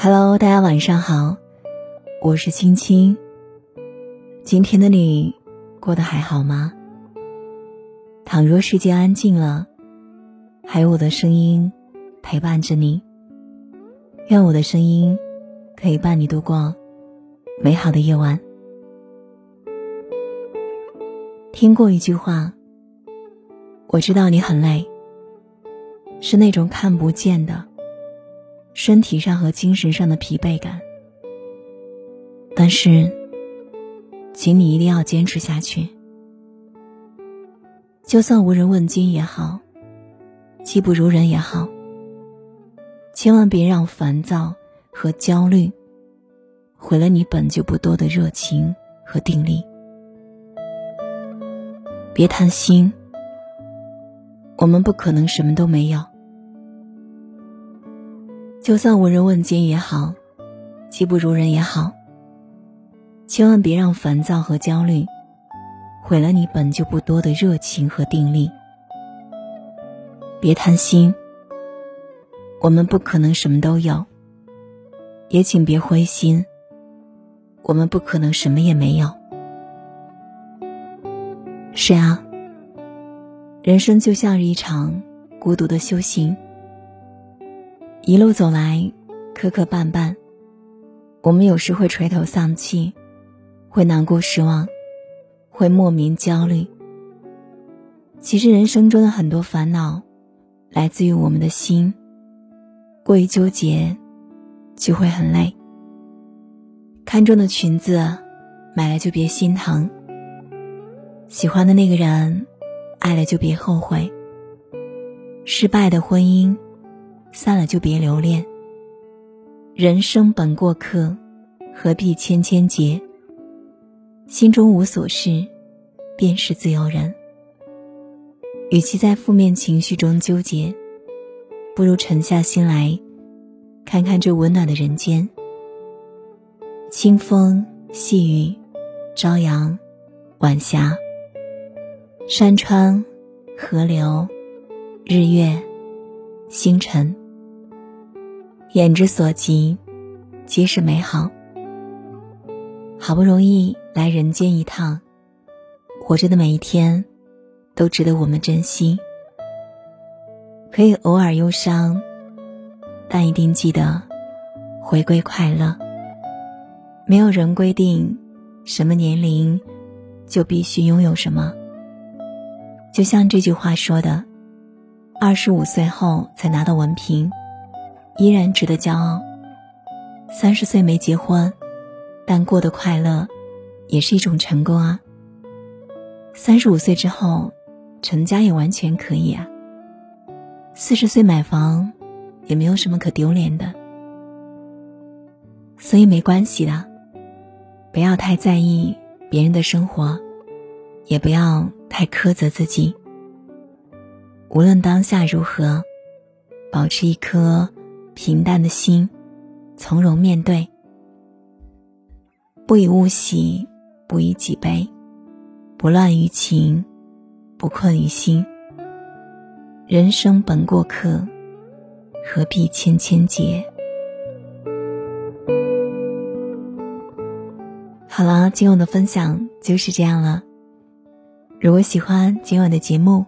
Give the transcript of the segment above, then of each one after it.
Hello，大家晚上好，我是青青。今天的你过得还好吗？倘若世界安静了，还有我的声音陪伴着你。愿我的声音可以伴你度过美好的夜晚。听过一句话，我知道你很累，是那种看不见的。身体上和精神上的疲惫感，但是，请你一定要坚持下去。就算无人问津也好，技不如人也好，千万别让烦躁和焦虑毁了你本就不多的热情和定力。别贪心，我们不可能什么都没有。就算无人问津也好，技不如人也好，千万别让烦躁和焦虑毁了你本就不多的热情和定力。别贪心，我们不可能什么都有；也请别灰心，我们不可能什么也没有。是啊，人生就像是一场孤独的修行。一路走来，磕磕绊绊，我们有时会垂头丧气，会难过失望，会莫名焦虑。其实人生中的很多烦恼，来自于我们的心。过于纠结，就会很累。看中的裙子，买了就别心疼；喜欢的那个人，爱了就别后悔。失败的婚姻。散了就别留恋。人生本过客，何必千千结？心中无所事，便是自由人。与其在负面情绪中纠结，不如沉下心来，看看这温暖的人间。清风细雨，朝阳晚霞，山川河流，日月星辰。眼之所及，皆是美好。好不容易来人间一趟，活着的每一天，都值得我们珍惜。可以偶尔忧伤，但一定记得回归快乐。没有人规定什么年龄就必须拥有什么。就像这句话说的：“二十五岁后才拿到文凭。”依然值得骄傲。三十岁没结婚，但过得快乐，也是一种成功啊。三十五岁之后，成家也完全可以啊。四十岁买房，也没有什么可丢脸的。所以没关系的，不要太在意别人的生活，也不要太苛责自己。无论当下如何，保持一颗。平淡的心，从容面对，不以物喜，不以己悲，不乱于情，不困于心。人生本过客，何必千千结？好了，今晚的分享就是这样了。如果喜欢今晚的节目，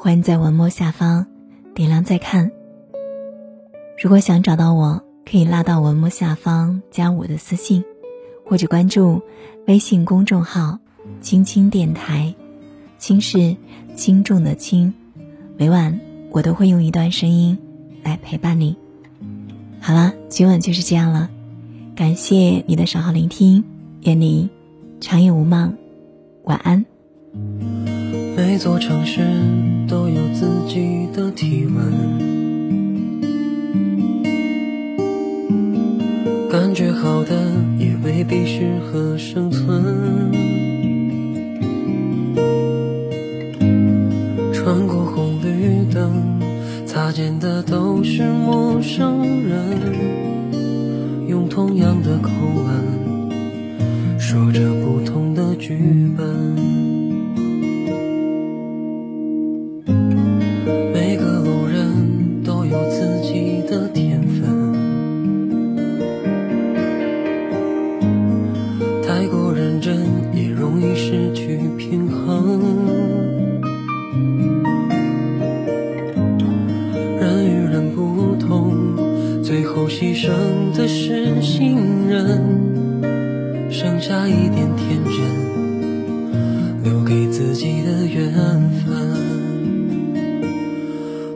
欢迎在文末下方点亮再看。如果想找到我，可以拉到文末下方加我的私信，或者关注微信公众号“青青电台”，轻是轻重的轻。每晚我都会用一段声音来陪伴你。好了，今晚就是这样了，感谢你的守候聆听，愿你长夜无梦，晚安。每座城市都有自己的体温。感觉好的也未必适合生存。穿过红绿灯，擦肩的都是陌生人，用同样的口吻，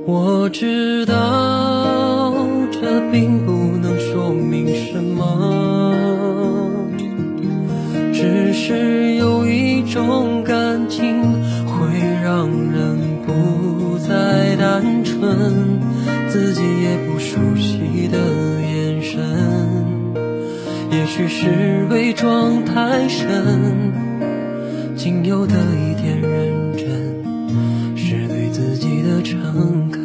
我知道这并不能说明什么，只是有一种感情会让人不再单纯，自己也不熟悉的眼神，也许是伪装太深，仅有的一点的诚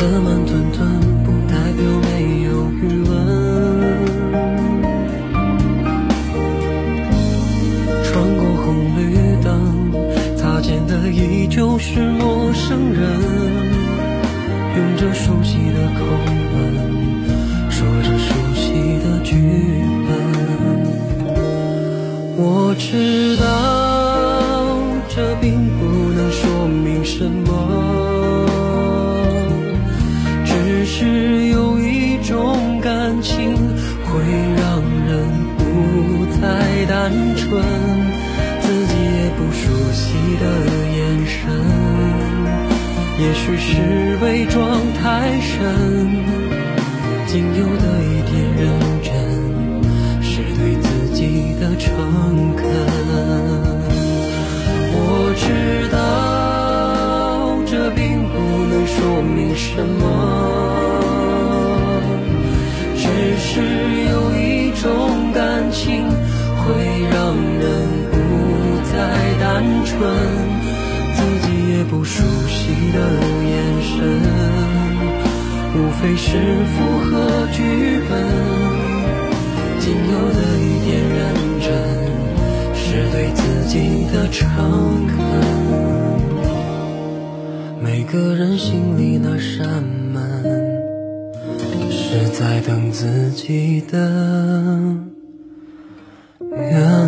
的慢吞吞，不代表没有余温。穿过红绿灯，擦肩的依旧是陌生人，用着熟悉的口吻，说着熟悉的剧本。我知道这并不能说明什么，单纯，自己也不熟悉的眼神，也许是伪装太深，仅有的一点认真，是对自己的诚恳。我知道这并不能说明什么，只是有一种感情会让人不再单纯，自己也不熟悉的眼神，无非是符合剧本。仅有的一点认真，是对自己的诚恳。每个人心里那扇门，是在等自己的缘分。